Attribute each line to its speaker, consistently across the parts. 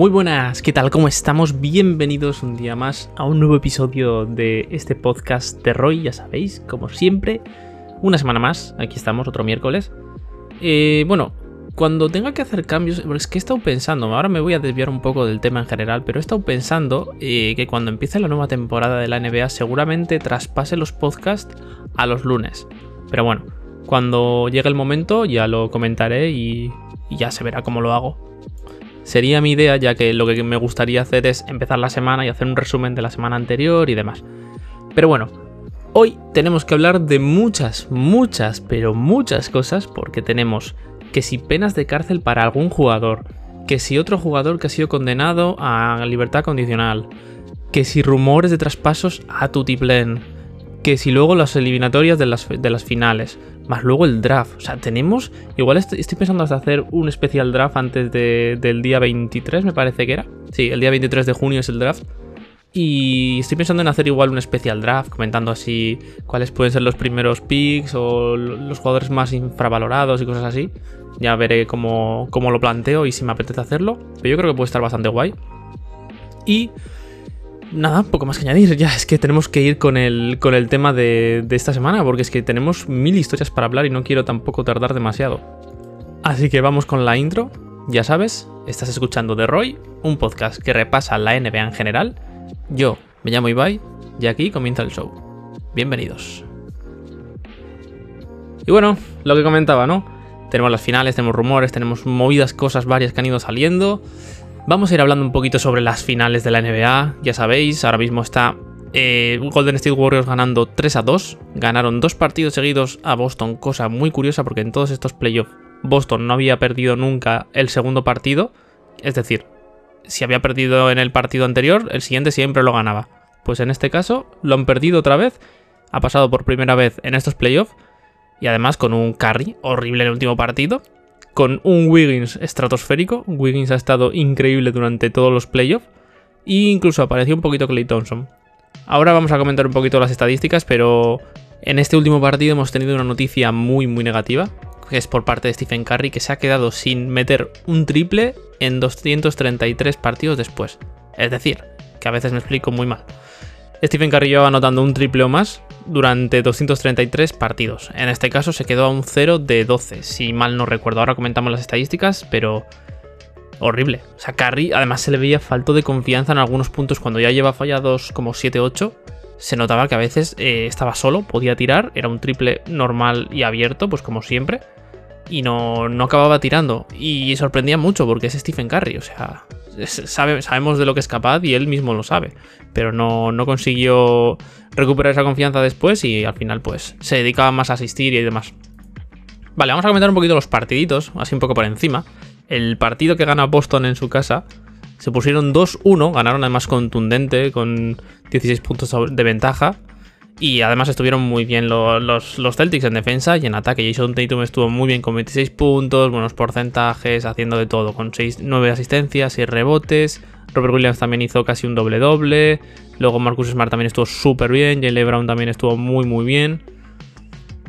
Speaker 1: Muy buenas, ¿qué tal? ¿Cómo estamos? Bienvenidos un día más a un nuevo episodio de este podcast de Roy, ya sabéis, como siempre, una semana más, aquí estamos, otro miércoles. Eh, bueno, cuando tenga que hacer cambios, es que he estado pensando, ahora me voy a desviar un poco del tema en general, pero he estado pensando eh, que cuando empiece la nueva temporada de la NBA seguramente traspase los podcasts a los lunes. Pero bueno, cuando llegue el momento ya lo comentaré y ya se verá cómo lo hago. Sería mi idea, ya que lo que me gustaría hacer es empezar la semana y hacer un resumen de la semana anterior y demás. Pero bueno, hoy tenemos que hablar de muchas, muchas, pero muchas cosas, porque tenemos que si penas de cárcel para algún jugador, que si otro jugador que ha sido condenado a libertad condicional, que si rumores de traspasos a Tutiplen, que si luego las eliminatorias de las, de las finales, más luego el draft. O sea, tenemos. Igual estoy, pensando hasta hacer un especial draft antes del día 23, me parece que era. Sí, el día 23 de junio es el draft. Y estoy pensando en hacer igual un especial draft, comentando así cuáles pueden ser los primeros picks o los jugadores más infravalorados y cosas así. Ya veré cómo, cómo lo planteo y si me apetece hacerlo. Pero yo creo que puede estar bastante guay. Y nada, poco más que añadir. Ya es que tenemos que ir con el, con el tema de, de, esta semana, porque es que tenemos mil historias para hablar y no quiero tampoco tardar demasiado. Así que vamos con la intro. Ya sabes, estás escuchando The Roy, un podcast que repasa la NBA en general. Yo me llamo Ibai y aquí comienza el show. Bienvenidos. Y bueno, lo que comentaba, ¿no? Tenemos las finales, tenemos rumores, tenemos movidas, cosas varias que han ido saliendo. Vamos a ir hablando un poquito sobre las finales de la NBA. Ya sabéis, ahora mismo está eh, Golden State Warriors ganando 3 a 2. Ganaron dos partidos seguidos a Boston, cosa muy curiosa porque en todos estos playoffs Boston no había perdido nunca el segundo partido. Es decir, si había perdido en el partido anterior, el siguiente siempre lo ganaba. Pues en este caso lo han perdido otra vez. Ha pasado por primera vez en estos playoffs. Y además con un carry horrible en el último partido con un Wiggins estratosférico. Wiggins ha estado increíble durante todos los playoffs. E incluso apareció un poquito Clay Thompson. Ahora vamos a comentar un poquito las estadísticas, pero en este último partido hemos tenido una noticia muy muy negativa, que es por parte de Stephen Curry, que se ha quedado sin meter un triple en 233 partidos después. Es decir, que a veces me explico muy mal. Stephen Curry lleva anotando un triple o más durante 233 partidos. En este caso se quedó a un 0 de 12, si mal no recuerdo. Ahora comentamos las estadísticas, pero horrible. O sea, Curry además se le veía falto de confianza en algunos puntos cuando ya lleva fallados como 7-8. Se notaba que a veces eh, estaba solo, podía tirar, era un triple normal y abierto, pues como siempre. Y no, no acababa tirando. Y sorprendía mucho porque es Stephen Curry, o sea, sabemos de lo que es capaz y él mismo lo sabe, pero no, no consiguió recuperar esa confianza después y al final pues se dedicaba más a asistir y demás. Vale, vamos a comentar un poquito los partiditos, así un poco por encima. El partido que gana Boston en su casa se pusieron 2-1, ganaron además contundente con 16 puntos de ventaja. Y además estuvieron muy bien los, los, Celtics en defensa y en ataque. Jason Tatum estuvo muy bien con 26 puntos, buenos porcentajes, haciendo de todo, con 6, 9 asistencias, y rebotes. Robert Williams también hizo casi un doble-doble. Luego Marcus Smart también estuvo súper bien. Jalen Brown también estuvo muy, muy bien.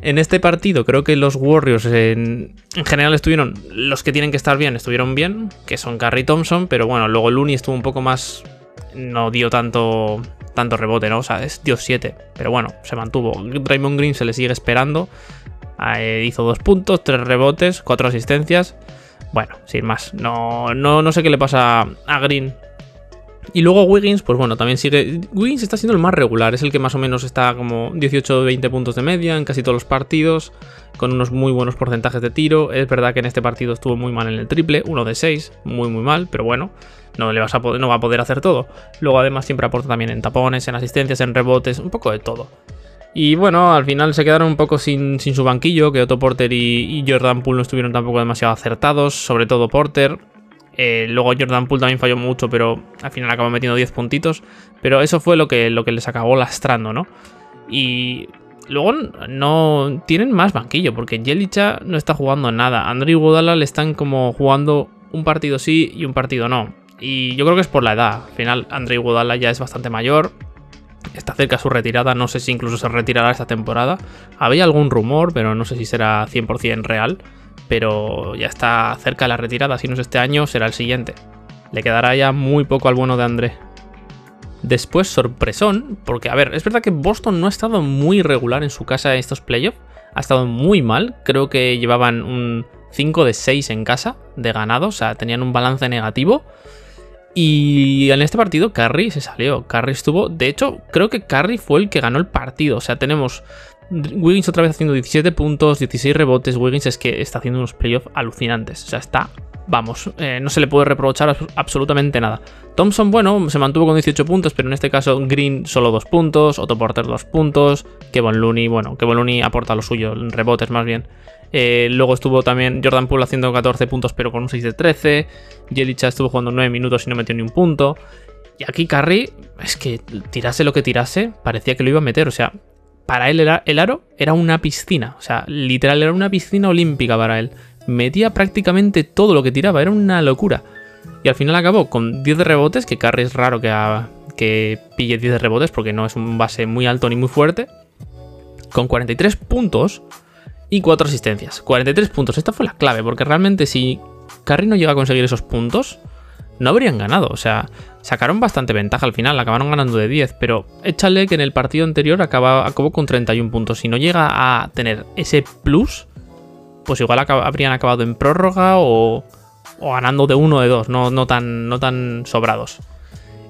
Speaker 1: En este partido creo que los Warriors en, en, general estuvieron, los que tienen que estar bien, estuvieron bien, que son Curry Thompson, pero bueno, luego Looney estuvo un poco más, no dio tanto, tanto rebote, ¿no? O sea, es Dios 7. Pero bueno, se mantuvo. Draymond Green se le sigue esperando. Eh, hizo dos puntos, tres rebotes, cuatro asistencias. Bueno, sin más. No, no, no sé qué le pasa a Green. Y luego Wiggins, pues bueno, también sigue. Wiggins está siendo el más regular, es el que más o menos está como 18-20 puntos de media en casi todos los partidos, con unos muy buenos porcentajes de tiro. Es verdad que en este partido estuvo muy mal en el triple, uno de 6, muy muy mal, pero bueno, no, le vas a no va a poder hacer todo. Luego además siempre aporta también en tapones, en asistencias, en rebotes, un poco de todo. Y bueno, al final se quedaron un poco sin, sin su banquillo, que Otto Porter y, Jordan Poole no estuvieron tampoco demasiado acertados, sobre todo Porter. Eh, luego Jordan Poole también falló mucho, pero al final acabó metiendo 10 puntitos. Pero eso fue lo que, lo que les acabó lastrando, ¿no? Y luego no tienen más banquillo, porque Jelicha no está jugando nada. Andrew Godala le están como jugando un partido sí y un partido no. Y yo creo que es por la edad. Al final, Andrei Godala ya es bastante mayor. Está cerca su retirada. No sé si incluso se retirará esta temporada. Había algún rumor, pero no sé si será 100% real. pero ya está cerca la retirada. Si no es este año, será el siguiente. Le quedará ya muy poco al bueno de André. Después, sorpresón, porque a ver, es verdad que Boston no ha estado muy regular en su casa en estos playoffs. Ha estado muy mal. Creo que llevaban un 5 de 6 en casa de ganado, o sea, tenían un balance negativo. Y en este partido Curry se salió. Curry estuvo. De hecho, creo que Curry fue el que ganó el partido. O sea, tenemos Wiggins otra vez haciendo 17 puntos, 16 rebotes. Wiggins es que está haciendo unos playoffs alucinantes. O sea, está vamos, eh, no se le puede reprochar absolutamente nada. Thompson, bueno, se mantuvo con 18 puntos, pero en este caso Green solo 2 puntos, Otto Porter 2 puntos, Kevin Looney, bueno, Kevin Looney aporta lo suyo, rebotes más bien. Eh, luego estuvo también Jordan Poole haciendo 14 puntos, pero con un 6 de 13. Jelicha estuvo jugando 9 minutos y no metió ni un punto. Y aquí Curry, es que tirase lo que tirase, parecía que lo iba a meter. O sea, para él el aro era una piscina. O sea, literal era una piscina olímpica para él metía prácticamente todo lo que tiraba, era una locura. Y al final acabó con 10 de rebotes, que Curry es raro que, que pille 10 de rebotes porque no es un base muy alto ni muy fuerte. Con 43 puntos y 4 asistencias. 43 puntos, esta fue la clave, porque realmente si Curry no llega a conseguir esos puntos, no habrían ganado. O sea, sacaron bastante ventaja al final, acabaron ganando de 10, pero échale que en el partido anterior acabó con 31 puntos. Si no llega a tener ese plus, pues igual habrían acabado en prórroga o, ganando de uno o de dos, no, tan, no tan sobrados.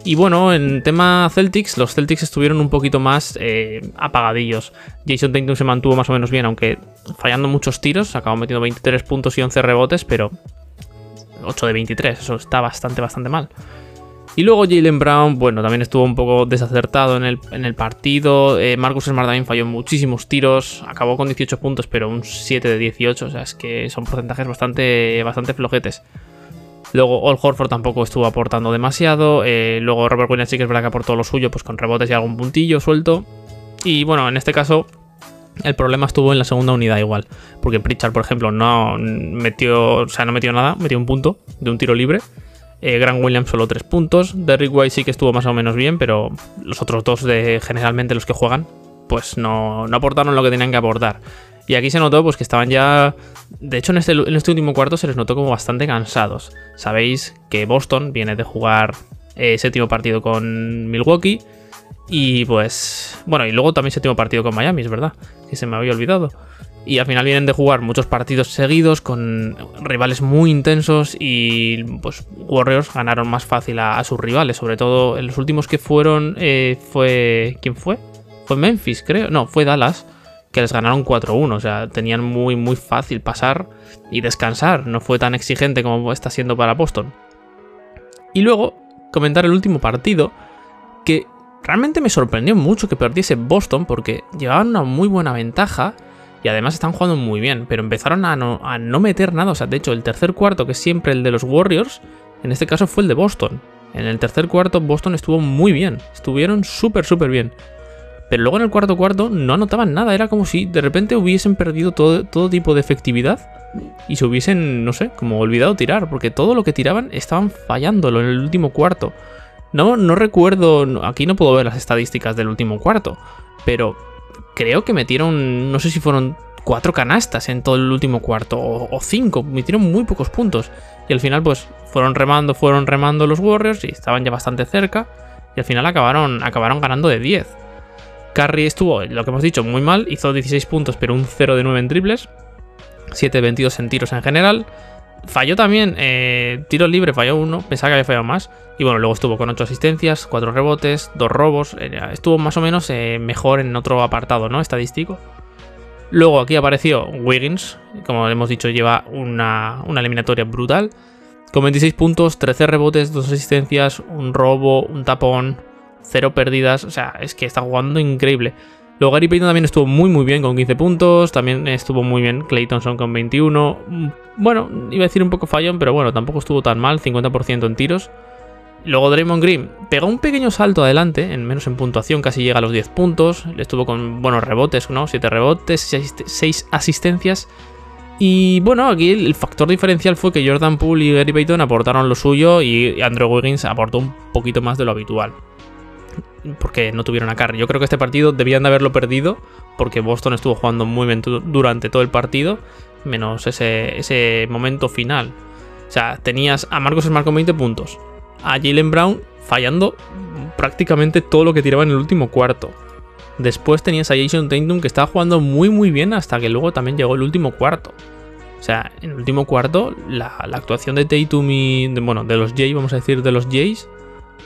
Speaker 1: Y bueno, en tema Celtics, los Celtics estuvieron un poquito más eh, apagadillos. Jason Tatum se mantuvo más o menos bien, aunque fallando muchos tiros, acabó metiendo 23 puntos y 11 rebotes, pero 8 de 23, eso está bastante, bastante mal. Y luego Jalen Brown, bueno, también estuvo un poco desacertado en el, en el partido. Eh, Marcus Smart también falló muchísimos tiros. Acabó con 18 puntos, pero un 7 de 18. O sea, es que son porcentajes bastante, bastante flojetes. Luego All Horford tampoco estuvo aportando demasiado. Eh, luego Robert Williams sí que es verdad que aportó lo suyo, pues con rebotes y algún puntillo suelto. Y bueno, en este caso el problema estuvo en la segunda unidad igual. Porque Pritchard, por ejemplo, no metió. O sea, no metió nada, metió un punto de un tiro libre. Eh, Grant Williams solo 3 puntos. Derrick White sí que estuvo más o menos bien, pero los otros dos, de generalmente los que juegan, pues no, aportaron lo que tenían que aportar. Y aquí se notó pues, que estaban ya. De hecho, en este, en este último cuarto se les notó como bastante cansados. Sabéis que Boston viene de jugar eh, séptimo partido con Milwaukee. Y pues. Bueno, y luego también séptimo partido con Miami, es verdad. Que se me había olvidado. Y al final vienen de jugar muchos partidos seguidos con rivales muy intensos y pues Warriors ganaron más fácil a, sus rivales. Sobre todo en los últimos que fueron eh, fue... ¿Quién fue? Fue Memphis, creo. No, fue Dallas, que les ganaron 4-1. O sea, tenían muy, muy fácil pasar y descansar. No fue tan exigente como está siendo para Boston. Y luego comentar el último partido que realmente me sorprendió mucho que perdiese Boston porque llevaban una muy buena ventaja y además están jugando muy bien, pero empezaron a no, a no meter nada. O sea, de hecho, el tercer cuarto, que es siempre el de los Warriors, en este caso fue el de Boston. En el tercer cuarto Boston estuvo muy bien, estuvieron súper, súper bien. Pero luego en el cuarto cuarto no anotaban nada, era como si de repente hubiesen perdido todo, todo tipo de efectividad y se hubiesen, no sé, como olvidado tirar, porque todo lo que tiraban estaban fallándolo en el último cuarto. No, no recuerdo, aquí no puedo ver las estadísticas del último cuarto, pero creo que metieron, no sé si fueron cuatro canastas en todo el último cuarto, o, cinco, metieron muy pocos puntos. Y al final, pues, fueron remando, fueron remando los Warriors y estaban ya bastante cerca. Y al final acabaron, acabaron ganando de 10. Curry estuvo, lo que hemos dicho, muy mal, hizo 16 puntos, pero un 0 de 9 en triples. 7 de 22 en tiros en general. Falló también, eh, tiro libre falló uno, pensaba que había fallado más. Y bueno, luego estuvo con 8 asistencias, 4 rebotes, 2 robos. Eh, estuvo más o menos eh, mejor en otro apartado, ¿no? Estadístico. Luego aquí apareció Wiggins, como hemos dicho, lleva una, una eliminatoria brutal. Con 26 puntos, 13 rebotes, 2 asistencias, un robo, un tapón, 0 pérdidas. O sea, es que está jugando increíble. Luego Gary Payton también estuvo muy muy bien con 15 puntos, también estuvo muy bien Clay Thompson con 21. Bueno, iba a decir un poco fallón, pero bueno, tampoco estuvo tan mal, 50% en tiros. Luego Draymond Green pegó un pequeño salto adelante, en menos en puntuación, casi llega a los 10 puntos. Estuvo con buenos rebotes, ¿no? 7 rebotes, 6 asistencias. Y bueno, aquí el factor diferencial fue que Jordan Poole y Gary Payton aportaron lo suyo y Andrew Wiggins aportó un poquito más de lo habitual. Porque no tuvieron a Curry. Yo creo que este partido debían de haberlo perdido porque Boston estuvo jugando muy bien durante todo el partido, menos ese, ese momento final. O sea, tenías a Marcos Smart con 20 puntos, a Jalen Brown fallando prácticamente todo lo que tiraba en el último cuarto. Después tenías a Jason Tatum que estaba jugando muy muy bien hasta que luego también llegó el último cuarto. O sea, en el último cuarto, la, actuación de Tatum y. bueno, de los Jays, vamos a decir, de los Jays,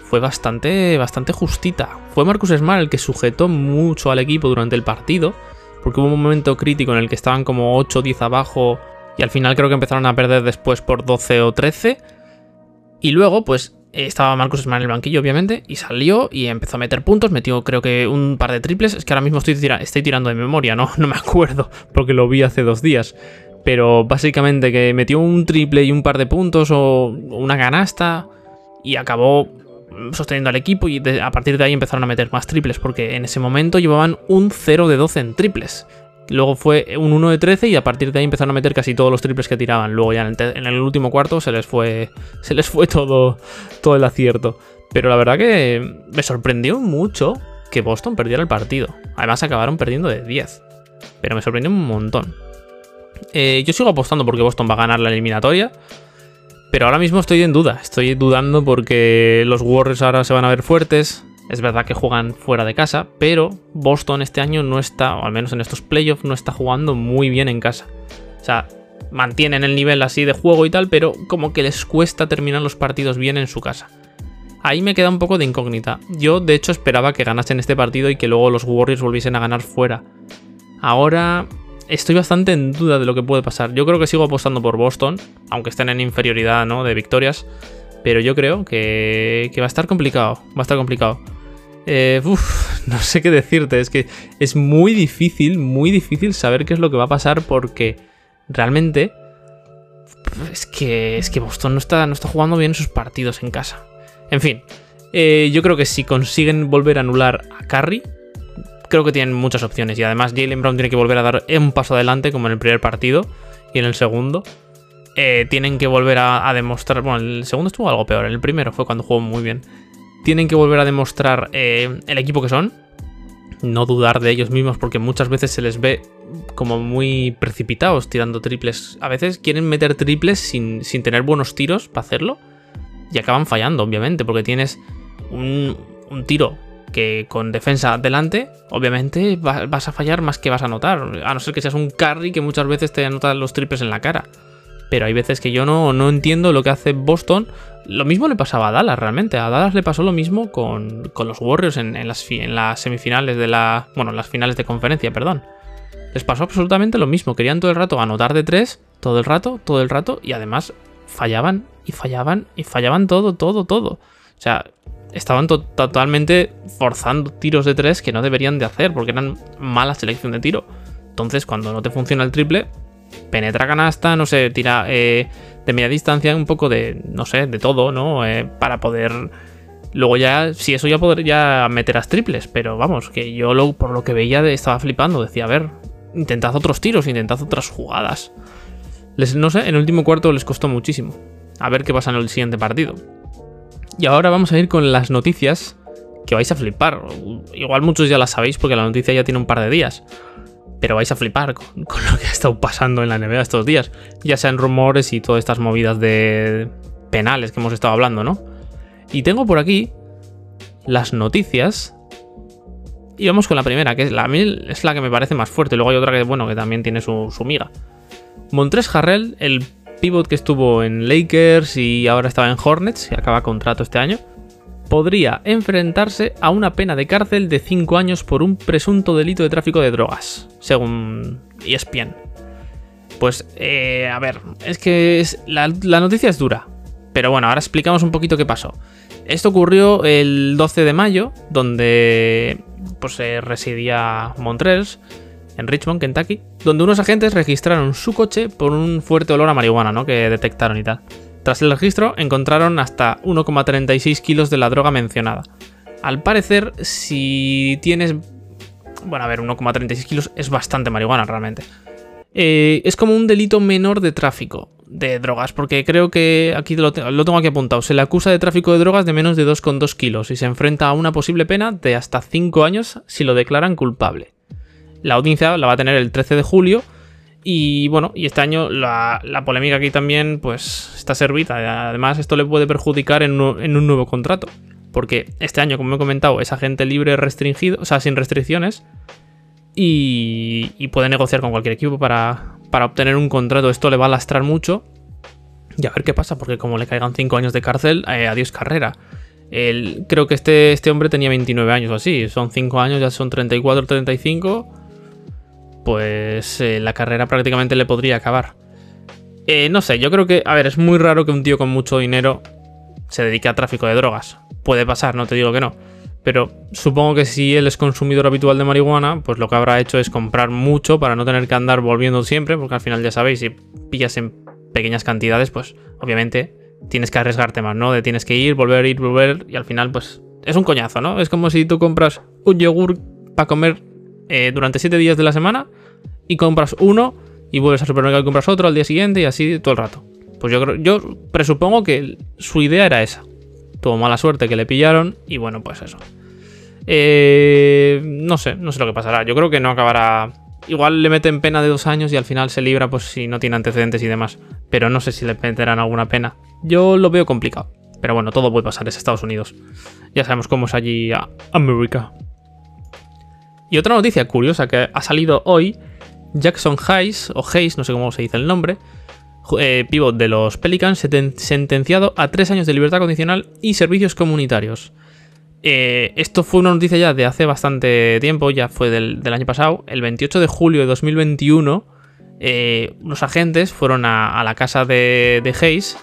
Speaker 1: fue bastante, bastante justita. Fue Marcus Smart el que sujetó mucho al equipo durante el partido, porque hubo un momento crítico en el que estaban como 8 o 10 abajo y al final creo que empezaron a perder después por 12 o 13. Y luego, pues estaba Marcus Smart en el banquillo, obviamente, y salió y empezó a meter puntos. Metió, creo que, un par de triples. Es que ahora mismo estoy, estoy tirando de memoria, ¿no? No me acuerdo, porque lo vi hace dos días. Pero básicamente que metió un triple y un par de puntos o una canasta y acabó sosteniendo al equipo y a partir de ahí empezaron a meter más triples porque en ese momento llevaban un 0 de 12 en triples. Luego fue un 1 de 13 y a partir de ahí empezaron a meter casi todos los triples que tiraban. Luego ya en el, último cuarto se les fue, se les fue todo, todo el acierto. Pero la verdad que me sorprendió mucho que Boston perdiera el partido. Además acabaron perdiendo de 10. Pero me sorprendió un montón. Eh, yo sigo apostando porque Boston va a ganar la eliminatoria. Pero ahora mismo estoy en duda. Estoy dudando porque los Warriors ahora se van a ver fuertes. Es verdad que juegan fuera de casa, pero Boston este año no está, o al menos en estos playoffs, no está jugando muy bien en casa. O sea, mantienen el nivel así de juego y tal, pero como que les cuesta terminar los partidos bien en su casa. Ahí me queda un poco de incógnita. Yo, de hecho, esperaba que ganasen este partido y que luego los Warriors volviesen a ganar fuera. Ahora estoy bastante en duda de lo que puede pasar. Yo creo que sigo apostando por Boston, aunque estén en inferioridad ¿no? de victorias. Pero yo creo que, que va a estar complicado. Va a estar complicado. Eh, no sé qué decirte, es que es muy difícil, muy difícil saber qué es lo que va a pasar porque realmente es que, es que Boston no está, no está jugando bien sus partidos en casa. En fin, eh, yo creo que si consiguen volver a anular a Curry, creo que tienen muchas opciones y además Jalen Brown tiene que volver a dar un paso adelante como en el primer partido y en el segundo. Eh, tienen que volver a, demostrar, bueno, el segundo estuvo algo peor, el primero fue cuando jugó muy bien tienen que volver a demostrar eh, el equipo que son. No dudar de ellos mismos porque muchas veces se les ve como muy precipitados tirando triples. A veces quieren meter triples sin, tener buenos tiros para hacerlo y acaban fallando, obviamente, porque tienes un, tiro que con defensa delante, obviamente vas a fallar más que vas a anotar. A no ser que seas un carry que muchas veces te anotan los triples en la cara. Pero hay veces que yo no, no entiendo lo que hace Boston lo mismo le pasaba a Dallas realmente. A Dallas le pasó lo mismo con, los Warriors en, las, en, las, semifinales de la. Bueno, en las finales de conferencia, perdón. Les pasó absolutamente lo mismo. Querían todo el rato anotar de tres, todo el rato, todo el rato, y además fallaban y fallaban y fallaban todo, todo, todo. O sea, estaban totalmente forzando tiros de tres que no deberían de hacer porque eran mala selección de tiro. Entonces, cuando no te funciona el triple, penetra canasta, no sé, tira. Eh, de media distancia, un poco de, no sé, de todo, ¿no? Eh, para poder... Luego ya, si eso ya podría meterás triples, pero vamos, que yo lo, por lo que veía estaba flipando, decía, a ver, intentad otros tiros, intentad otras jugadas. Les, no sé, en el último cuarto les costó muchísimo. A ver qué pasa en el siguiente partido. Y ahora vamos a ir con las noticias que vais a flipar. Igual muchos ya las sabéis porque la noticia ya tiene un par de días pero vais a flipar con, lo que ha estado pasando en la NBA estos días, ya sean rumores y todas estas movidas de penales que hemos estado hablando, ¿no? Y tengo por aquí las noticias. Y vamos con la primera, que es la, es la que me parece más fuerte. Luego hay otra que, bueno, que también tiene su, su miga. Montres Harrell, el pivot que estuvo en Lakers y ahora estaba en Hornets, y acaba contrato este año podría enfrentarse a una pena de cárcel de 5 años por un presunto delito de tráfico de drogas, según ESPN. Pues, eh, a ver, es que la, noticia es dura, pero bueno, ahora explicamos un poquito qué pasó. Esto ocurrió el 12 de mayo, donde pues residía Montrells, en Richmond, Kentucky, donde unos agentes registraron su coche por un fuerte olor a marihuana, ¿no? Que detectaron y tal. Tras el registro encontraron hasta 1,36 kilos de la droga mencionada. Al parecer, si tienes... Bueno, a ver, 1,36 kilos es bastante marihuana realmente. Eh, es como un delito menor de tráfico. de drogas, porque creo que aquí lo, tengo aquí apuntado. Se le acusa de tráfico de drogas de menos de 2,2 kilos y se enfrenta a una posible pena de hasta 5 años si lo declaran culpable. La audiencia la va a tener el 13 de julio y bueno, y este año la, polémica aquí también pues está servida. Además esto le puede perjudicar en, en un nuevo contrato, porque este año, como he comentado, es agente libre restringido, o sea, sin restricciones y, puede negociar con cualquier equipo para, obtener un contrato. Esto le va a lastrar mucho. Y a ver qué pasa, porque como le caigan 5 años de cárcel, eh, adiós carrera. creo que este, este hombre tenía 29 años o así. Son 5 años, ya son 34, 35. Pues eh, la carrera prácticamente le podría acabar. Eh, no sé, yo creo que, a ver, es muy raro que un tío con mucho dinero se dedique a tráfico de drogas. Puede pasar, no te digo que no. Pero supongo que si él es consumidor habitual de marihuana, pues lo que habrá hecho es comprar mucho para no tener que andar volviendo siempre, porque al final ya sabéis, si pillas en pequeñas cantidades, pues obviamente tienes que arriesgarte más, ¿no? De tienes que ir, volver, ir, volver, y al final, pues es un coñazo, ¿no? Es como si tú compras un yogur para comer eh, durante 7 días de la semana y compras uno y vuelves al supermercado y compras otro al día siguiente y así todo el rato. Pues yo creo, yo presupongo que su idea era esa. Tuvo mala suerte que le pillaron y bueno, pues eso. Eh, no sé, no sé lo que pasará. Yo creo que no acabará. Igual le meten pena de dos años y al final se libra, pues si no tiene antecedentes y demás. Pero no sé si le meterán alguna pena. Yo lo veo complicado. Pero bueno, todo puede pasar, es Estados Unidos. Ya sabemos cómo es allí América. Y otra noticia curiosa que ha salido hoy: Jackson Hayes, o Hayes, no sé cómo se dice el nombre, eh, pivot de los Pelicans, sentenciado a tres años de libertad condicional y servicios comunitarios. Eh, esto fue una noticia ya de hace bastante tiempo, ya fue del, año pasado. El 28 de julio de 2021, eh, los agentes fueron a, la casa de, de, Hayes,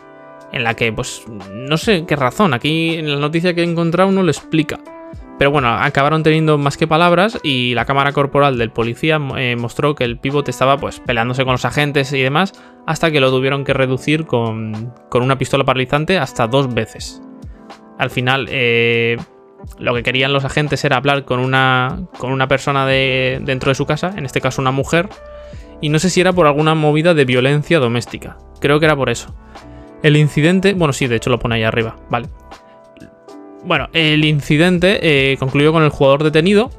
Speaker 1: en la que, pues, no sé qué razón. Aquí en la noticia que he encontrado no lo explica. Pero bueno, acabaron teniendo más que palabras y la cámara corporal del policía eh, mostró que el pívot estaba pues peleándose con los agentes y demás hasta que lo tuvieron que reducir con, con una pistola paralizante hasta dos veces. Al final, eh, lo que querían los agentes era hablar con una, con una persona de, dentro de su casa, en este caso una mujer, y no sé si era por alguna movida de violencia doméstica. Creo que era por eso. El incidente, bueno, sí, de hecho lo pone ahí arriba, vale. Bueno, el incidente eh, concluyó con el jugador detenido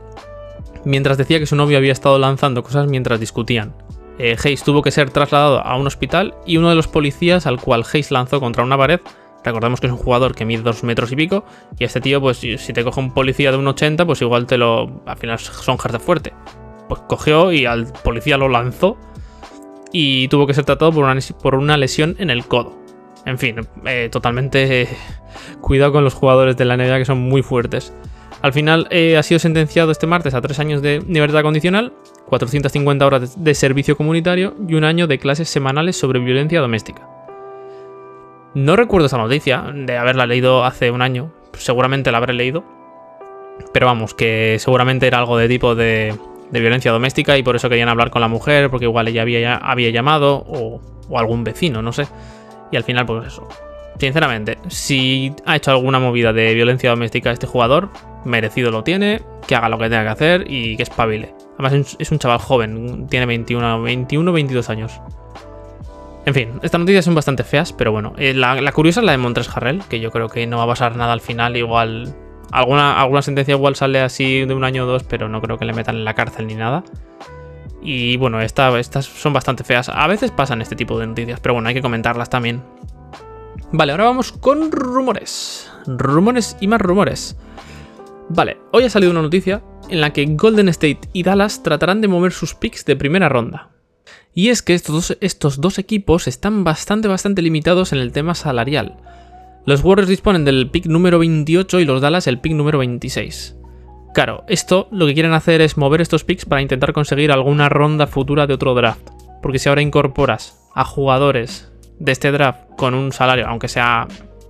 Speaker 1: mientras decía que su novio había estado lanzando cosas mientras discutían. Eh, Hayes tuvo que ser trasladado a un hospital y uno de los policías al cual Hayes lanzó contra una pared Recordemos que es un jugador que mide dos metros y pico. Y este tío, pues si te coge un policía de un 80, pues igual te lo. Al final son de fuerte. Pues cogió y al policía lo lanzó. Y tuvo que ser tratado por por una lesión en el codo. En fin, eh, totalmente. cuidado con los jugadores de la NBA que son muy fuertes. Al final eh, ha sido sentenciado este martes a tres años de libertad condicional, 450 horas de servicio comunitario y un año de clases semanales sobre violencia doméstica. No recuerdo esa noticia de haberla leído hace un año. Seguramente la habré leído. Pero vamos, que seguramente era algo de tipo de, violencia doméstica y por eso querían hablar con la mujer, porque igual ella había, había llamado o, algún vecino, no sé. Y al final, pues eso. Sinceramente, si ha hecho alguna movida de violencia doméstica este jugador, merecido lo tiene, que haga lo que tenga que hacer y que espabile. Además es un chaval joven, tiene 21, 21 22 años. En fin, estas noticias son bastante feas, pero bueno. Eh, la, curiosa es la de Montres Harrell, que yo creo que no va a pasar nada al final. Igual. Alguna, alguna sentencia igual sale así de un año o dos, pero no creo que le metan en la cárcel ni nada. Y bueno, estas son bastante feas. A veces pasan este tipo de noticias, pero bueno, hay que comentarlas también. Vale, ahora vamos con rumores. Rumores y más rumores. Vale, hoy ha salido una noticia en la que Golden State y Dallas tratarán de mover sus picks de primera ronda. Y es que estos dos, estos dos equipos están bastante, bastante limitados en el tema salarial. Los Warriors disponen del pick número 28 y los Dallas el pick número 26. Claro, esto lo que quieren hacer es mover estos picks para intentar conseguir alguna ronda futura de otro draft. Porque si ahora incorporas a jugadores de este draft con un salario, aunque sea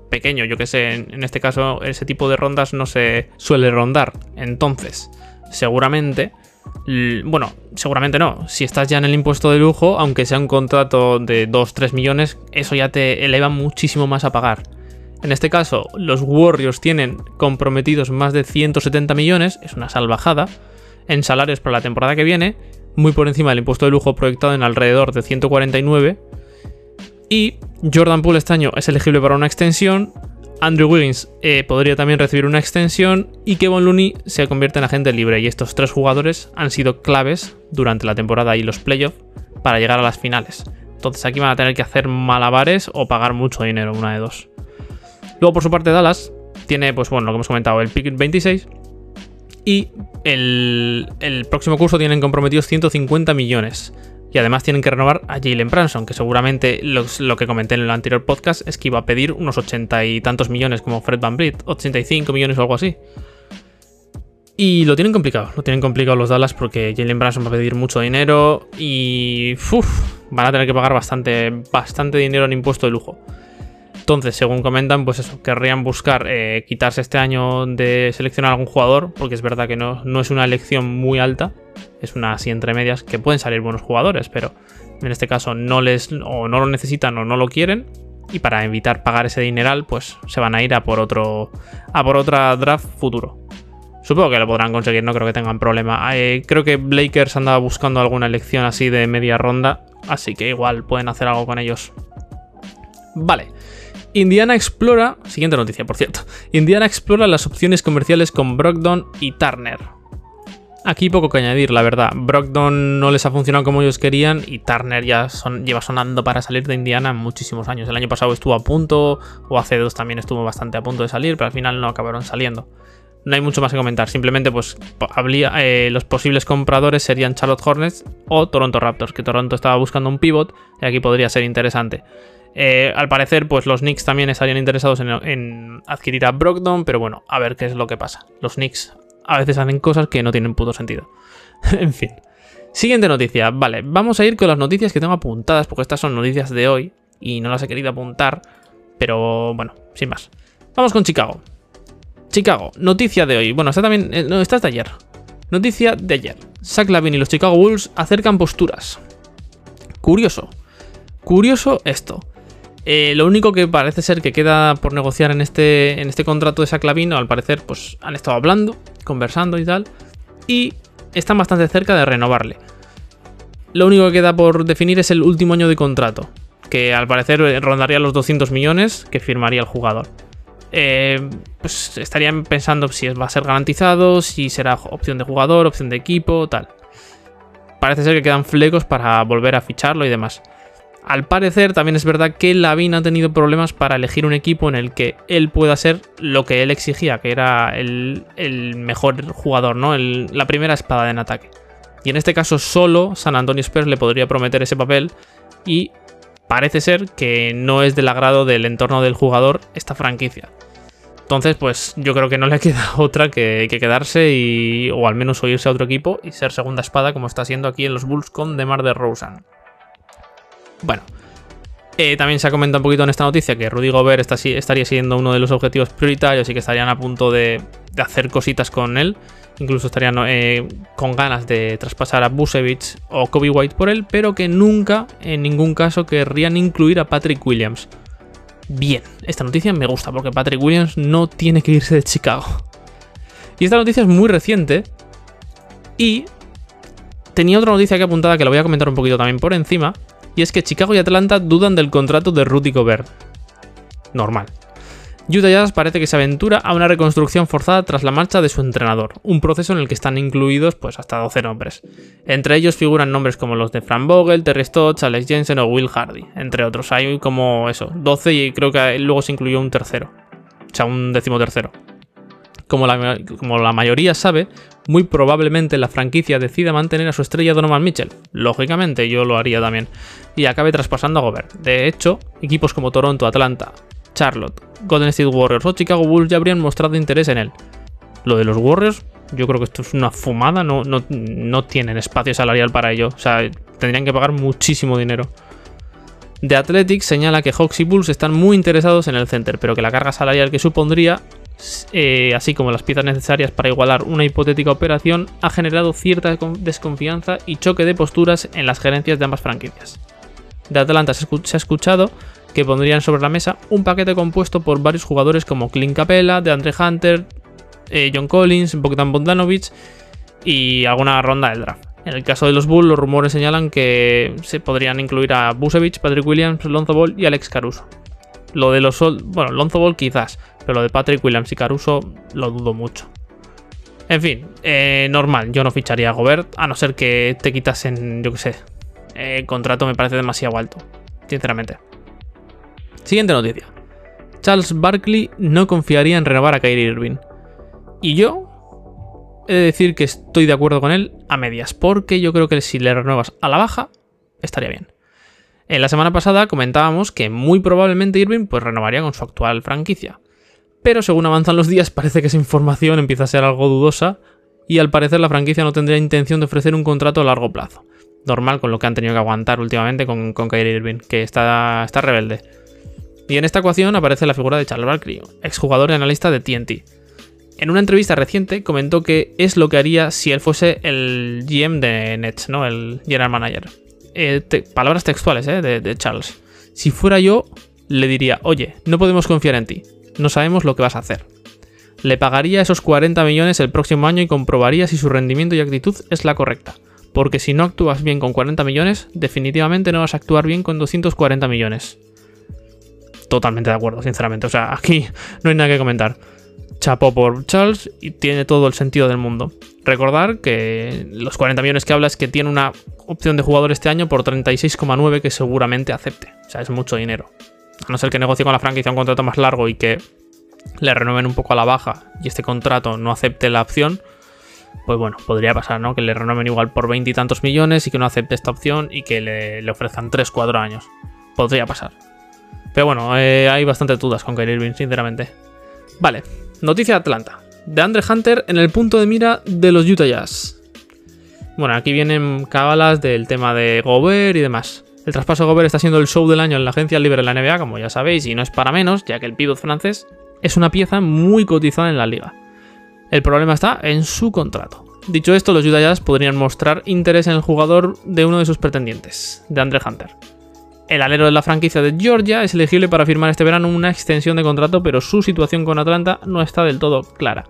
Speaker 1: pequeño, yo que sé, en este caso ese tipo de rondas no se suele rondar. Entonces, seguramente bueno, seguramente no. Si estás ya en el impuesto de lujo, aunque sea un contrato de 2-3 millones, eso ya te eleva muchísimo más a pagar. En este caso, los Warriors tienen comprometidos más de 170 millones, es una salvajada, en salarios para la temporada que viene, muy por encima del impuesto de lujo proyectado en alrededor de 149. Y Jordan Poole este año es elegible para una extensión. Andrew Wiggins eh, podría también recibir una extensión. Y Kevin Looney se convierte en agente libre. Y estos tres jugadores han sido claves durante la temporada y los playoffs para llegar a las finales. Entonces aquí van a tener que hacer malabares o pagar mucho dinero, una de dos. Luego, por su parte, Dallas tiene, pues bueno, lo que hemos comentado, el pick 26. Y el, próximo curso tienen comprometidos 150 millones. Y además tienen que renovar a Jalen Branson, que seguramente lo que comenté en el anterior podcast es que iba a pedir unos 80 y tantos millones como Fred Van Vliet, 85 millones o algo así. Y lo tienen complicado, lo tienen complicado los Dallas porque Jalen Branson va a pedir mucho dinero y van a tener que pagar bastante, bastante dinero en impuesto de lujo. Entonces, según comentan, pues eso, querrían buscar eh, quitarse este año de seleccionar algún jugador, porque es verdad que no, no es una elección muy alta, es una así entre medias, que pueden salir buenos jugadores, pero en este caso no les o no lo necesitan o no lo quieren, y para evitar pagar ese dineral, pues se van a ir a por otro a por otra draft futuro. Supongo que lo podrán conseguir, no creo que tengan problema. Eh, creo que Blakers andaba buscando alguna elección así de media ronda, así que igual pueden hacer algo con ellos. Vale. Indiana explora, siguiente noticia por cierto, Indiana explora las opciones comerciales con Brogdon y Turner. Aquí poco que añadir, la verdad. Brogdon no les ha funcionado como ellos querían y Turner ya lleva sonando para salir de Indiana muchísimos años. El año pasado estuvo a punto, o hace dos también estuvo bastante a punto de salir, pero al final no acabaron saliendo. No hay mucho más que comentar, simplemente pues eh, los posibles compradores serían Charlotte Hornets o Toronto Raptors, que Toronto estaba buscando un pivot y aquí podría ser interesante. Eh, al parecer, pues los Knicks también estarían interesados en, adquirir a Brogdon, pero bueno, a ver qué es lo que pasa. Los Knicks a veces hacen cosas que no tienen puto sentido. en fin. Siguiente noticia. Vale, vamos a ir con las noticias que tengo apuntadas, porque estas son noticias de hoy y no las he querido apuntar, pero bueno, sin más. Vamos con Chicago. Chicago, noticia de hoy. Bueno, está también. Eh, no, esta es de ayer. Noticia de ayer. Zach Lavin y los Chicago Bulls acercan posturas. Curioso. Curioso esto. Eh, lo único que parece ser que queda por negociar en este, en este contrato de Saclavino, al parecer, pues han estado hablando, conversando y tal, y están bastante cerca de renovarle. Lo único que queda por definir es el último año de contrato, que al parecer eh, rondaría los 200 millones que firmaría el jugador. Eh, pues estarían pensando si va a ser garantizado, si será opción de jugador, opción de equipo, tal. Parece ser que quedan flecos para volver a ficharlo y demás. Al parecer, también es verdad que Lavin ha tenido problemas para elegir un equipo en el que él pueda ser lo que él exigía, que era el, mejor jugador, ¿no? la primera espada en ataque. Y en este caso, solo San Antonio Spurs le podría prometer ese papel. Y parece ser que no es del agrado del entorno del jugador esta franquicia. Entonces, pues yo creo que no le queda otra que, quedarse y, o al menos oírse a otro equipo y ser segunda espada como está siendo aquí en los Bulls con DeMar de Rosen. Bueno, eh, también se ha comentado un poquito en esta noticia que Rudy Gobert estaría siendo uno de los objetivos prioritarios y que estarían a punto de, hacer cositas con él. Incluso estarían eh, con ganas de traspasar a Busevich o Kobe White por él, pero que nunca, en ningún caso, querrían incluir a Patrick Williams. Bien, esta noticia me gusta porque Patrick Williams no tiene que irse de Chicago. Y esta noticia es muy reciente y tenía otra noticia que apuntada que la voy a comentar un poquito también por encima, y es que Chicago y Atlanta dudan del contrato de Rudy Gobert. Normal. Utah Jazz parece que se aventura a una reconstrucción forzada tras la marcha de su entrenador, un proceso en el que están incluidos pues hasta 12 nombres. Entre ellos figuran nombres como los de Frank Vogel, Terry Stotts, Alex Jensen o Will Hardy, entre otros. Hay como eso, 12 y creo que luego se incluyó un tercero, o sea, un décimo tercero. Como la, mayoría sabe, muy probablemente la franquicia decida mantener a su estrella Donovan Mitchell. Lógicamente, yo lo haría también. Y acabe traspasando a Gobert. De hecho, equipos como Toronto, Atlanta, Charlotte, Golden State Warriors o Chicago Bulls ya habrían mostrado interés en él. Lo de los Warriors, yo creo que esto es una fumada, no, no, no tienen espacio salarial para ello. O sea, tendrían que pagar muchísimo dinero. The Athletic señala que Hawks y Bulls están muy interesados en el center, pero que la carga salarial que supondría eh, así como las piezas necesarias para igualar una hipotética operación, ha generado cierta desconfianza y choque de posturas en las gerencias de ambas franquicias. De Atlanta se ha escuchado que pondrían sobre la mesa un paquete compuesto por varios jugadores como Clint Capella, DeAndre Hunter, eh, John Collins, Bogdan Bogdanovich y alguna ronda del draft. En el caso de los Bulls, los rumores señalan que se podrían incluir a Busevich, Patrick Williams, Lonzo Ball y Alex Caruso. Lo de los bueno, Lonzo Ball quizás, pero lo de Patrick Williams y Caruso lo dudo mucho. En fin, eh, normal, yo no ficharía a Gobert, a no ser que te quitasen, yo qué sé. Eh, el contrato me parece demasiado alto, sinceramente. Siguiente noticia. Charles Barkley no confiaría en renovar a Kyrie Irving. Y yo he de decir que estoy de acuerdo con él a medias, porque yo creo que si le renuevas a la baja, estaría bien. En la semana pasada comentábamos que muy probablemente Irving pues renovaría con su actual franquicia. Pero según avanzan los días parece que esa información empieza a ser algo dudosa y al parecer la franquicia no tendría intención de ofrecer un contrato a largo plazo. Normal con lo que han tenido que aguantar últimamente con, con Kyrie Irving, que está, está rebelde. Y en esta ecuación aparece la figura de Charles Barkley, exjugador y analista de TNT. En una entrevista reciente comentó que es lo que haría si él fuese el GM de Nets, ¿no? El general manager. Eh, palabras textuales ¿eh? de, Charles. Si fuera yo, le diría, oye, no podemos confiar en ti, no sabemos lo que vas a hacer. Le pagaría esos 40 millones el próximo año y comprobaría si su rendimiento y actitud es la correcta. Porque si no actúas bien con 40 millones, definitivamente no vas a actuar bien con 240 millones. Totalmente de acuerdo, sinceramente. O sea, aquí no hay nada que comentar. Chapó por Charles y tiene todo el sentido del mundo. Recordar que los 40 millones que habla es que tiene una opción de jugador este año por 36,9 que seguramente acepte. O sea, es mucho dinero. A no ser que negocie con la franquicia un contrato más largo y que le renueven un poco a la baja y este contrato no acepte la opción, pues bueno, podría pasar, ¿no? Que le renueven igual por 20 y tantos millones y que no acepte esta opción y que le, ofrezcan 3-4 años. Podría pasar. Pero bueno, eh, hay bastantes dudas con Kyrie Irving, sinceramente. Vale, Noticia de Atlanta. De Andre Hunter en el punto de mira de los Utah Jazz. Bueno, aquí vienen cábalas del tema de Gobert y demás. El traspaso Gobert está siendo el show del año en la agencia libre de la NBA, como ya sabéis, y no es para menos, ya que el pivot francés es una pieza muy cotizada en la liga. El problema está en su contrato. Dicho esto, los Utah podrían mostrar interés en el jugador de uno de sus pretendientes, de Andre Hunter. El alero de la franquicia de Georgia es elegible para firmar este verano una extensión de contrato, pero su situación con Atlanta no está del todo clara.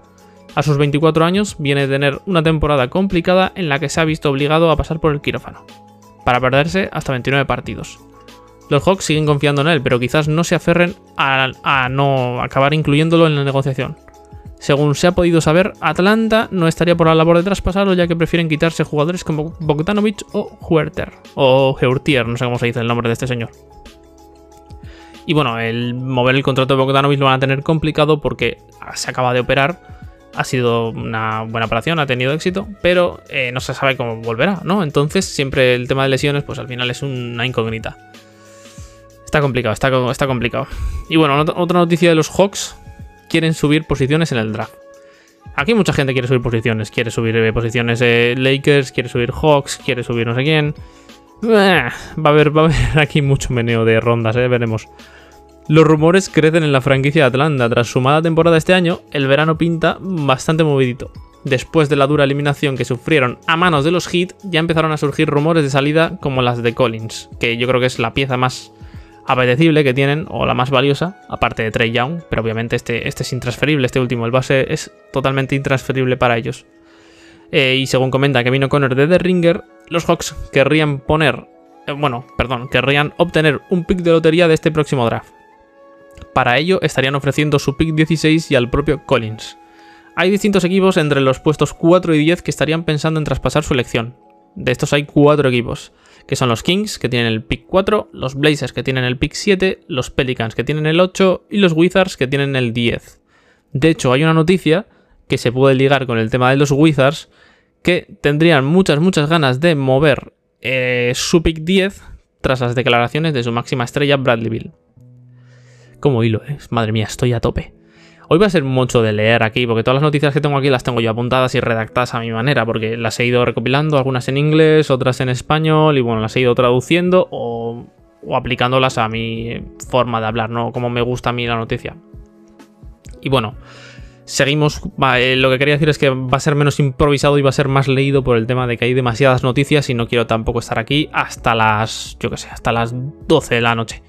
Speaker 1: A sus 24 años viene de tener una temporada complicada en la que se ha visto obligado a pasar por el quirófano, para perderse hasta 29 partidos. Los Hawks siguen confiando en él, pero quizás no se aferren a, no acabar incluyéndolo en la negociación. Según se ha podido saber, Atlanta no estaría por la labor de traspasarlo ya que prefieren quitarse jugadores como Bogdanovich o Huerter. O Heurtier, no sé cómo se dice el nombre de este señor. Y bueno, el mover el contrato de Bogdanovich lo van a tener complicado porque se acaba de operar. Ha sido una buena operación, ha tenido éxito, pero eh, no se sabe cómo volverá, ¿no? Entonces, siempre el tema de lesiones, pues al final es una incógnita. Está complicado, está, complicado. Y bueno, otra noticia de los Hawks quieren subir posiciones en el draft. Aquí mucha gente quiere subir posiciones. Quiere subir eh, posiciones eh, Lakers, quiere subir Hawks, quiere subir no sé quién. Va, a haber, va a haber aquí mucho meneo de rondas, veremos. Los rumores crecen en la franquicia de Atlanta. Tras su mala temporada este año, el verano pinta bastante movidito. Después de la dura eliminación que sufrieron a manos de los Heat, ya empezaron a surgir rumores de salida como las de Collins, que yo creo que es la pieza más apetecible que tienen, o la más valiosa, aparte de Trey Young, pero obviamente este, este es intransferible, este último, el base es totalmente intransferible para ellos. Eh, y según comenta Kevin O'Connor de The Ringer, los Hawks querrían poner, eh, bueno, perdón, querrían obtener un pick de lotería de este próximo draft. Para ello estarían ofreciendo su pick 16 y al propio Collins. Hay distintos equipos entre los puestos 4 y 10 que estarían pensando en traspasar su elección. De estos hay 4 equipos que son los Kings, que tienen el pick 4, los Blazers, que tienen el pick 7, los Pelicans, que tienen el 8, y los Wizards, que tienen el 10. De hecho, hay una noticia que se puede ligar con el tema de los Wizards, que tendrían muchas, muchas ganas de mover eh, su pick 10 tras las declaraciones de su máxima estrella, Bradley Bill. Como hilo, ¿eh? Madre mía, estoy a tope. Hoy va a ser mucho de leer aquí, porque todas las noticias que tengo aquí las tengo yo apuntadas y redactadas a mi manera, porque las he ido recopilando, algunas en inglés, otras en español, y bueno, las he ido traduciendo o, aplicándolas a mi forma de hablar, ¿no? Como me gusta a mí la noticia. Y bueno, seguimos. Eh, lo que quería decir es que va a ser menos improvisado y va a ser más leído por el tema de que hay demasiadas noticias y no quiero tampoco estar aquí hasta las, yo qué sé, hasta las 12 de la noche.